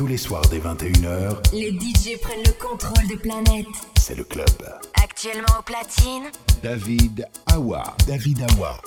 Tous les soirs dès 21h, Les DJ prennent le contrôle des planètes. c'est le club. Actuellement au platine, David Awa. David Awa.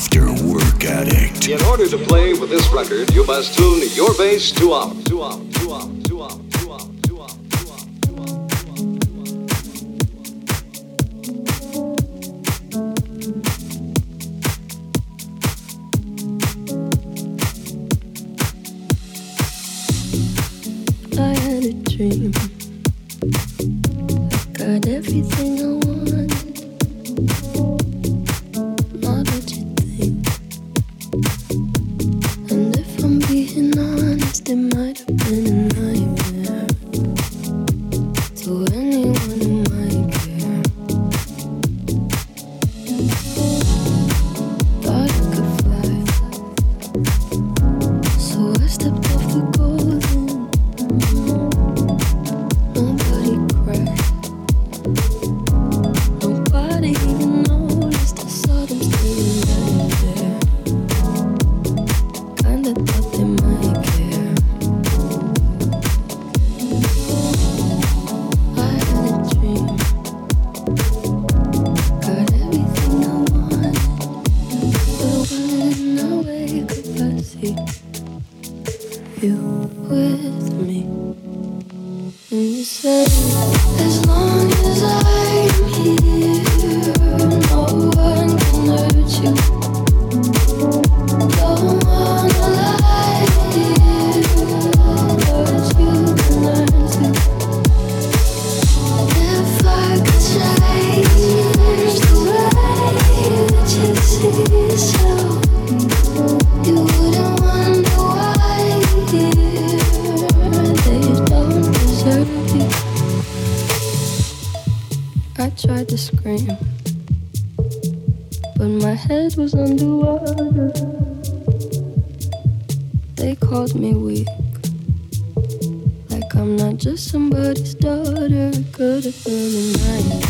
After Work Addict. In order to play with this record, you must tune your bass two up. Two up, Two up. I tried to scream, but my head was underwater. They called me weak, like I'm not just somebody's daughter. Could have been mine.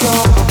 go.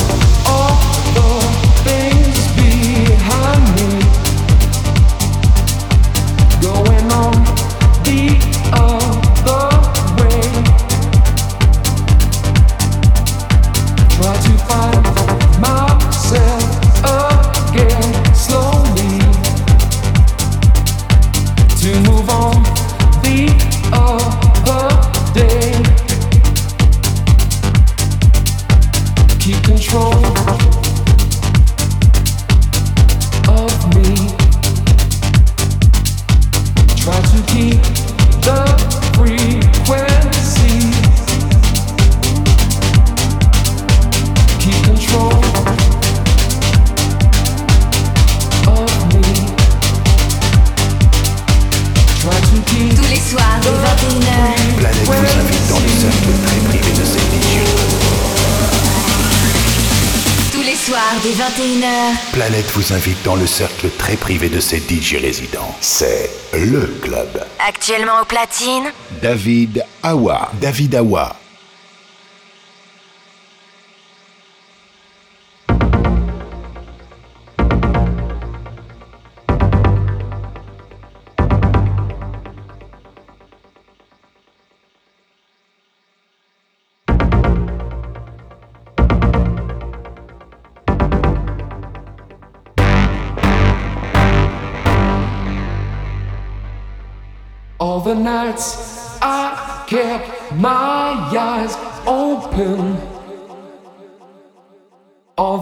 Vous invite dans le cercle très privé de ses DJ résidents. C'est le club. Actuellement au platine, David Awa. David Awa.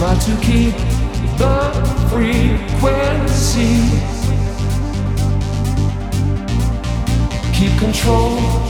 Try to keep the frequency. Keep control